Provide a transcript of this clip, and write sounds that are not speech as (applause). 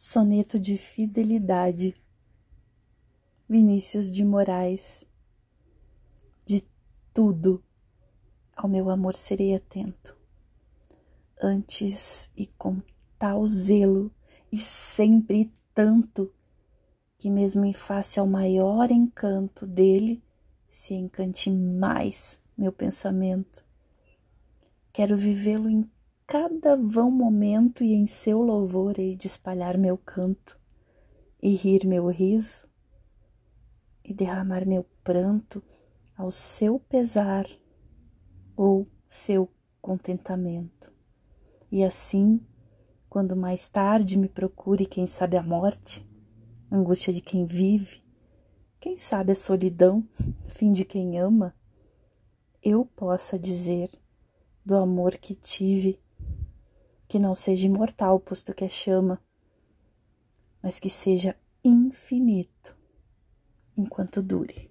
Soneto de Fidelidade, Vinícius de Moraes. De tudo ao meu amor serei atento, antes e com tal zelo, e sempre tanto, que mesmo em face ao maior encanto dele, se encante mais meu pensamento. Quero vivê-lo em cada vão momento e em seu louvor hei de espalhar meu canto, e rir meu riso, e derramar meu pranto ao seu pesar ou seu contentamento. E assim, quando mais tarde me procure, quem sabe a morte, angústia de quem vive, quem sabe a solidão, (laughs) fim de quem ama, eu possa dizer do amor que tive que não seja imortal, posto que é chama, mas que seja infinito enquanto dure.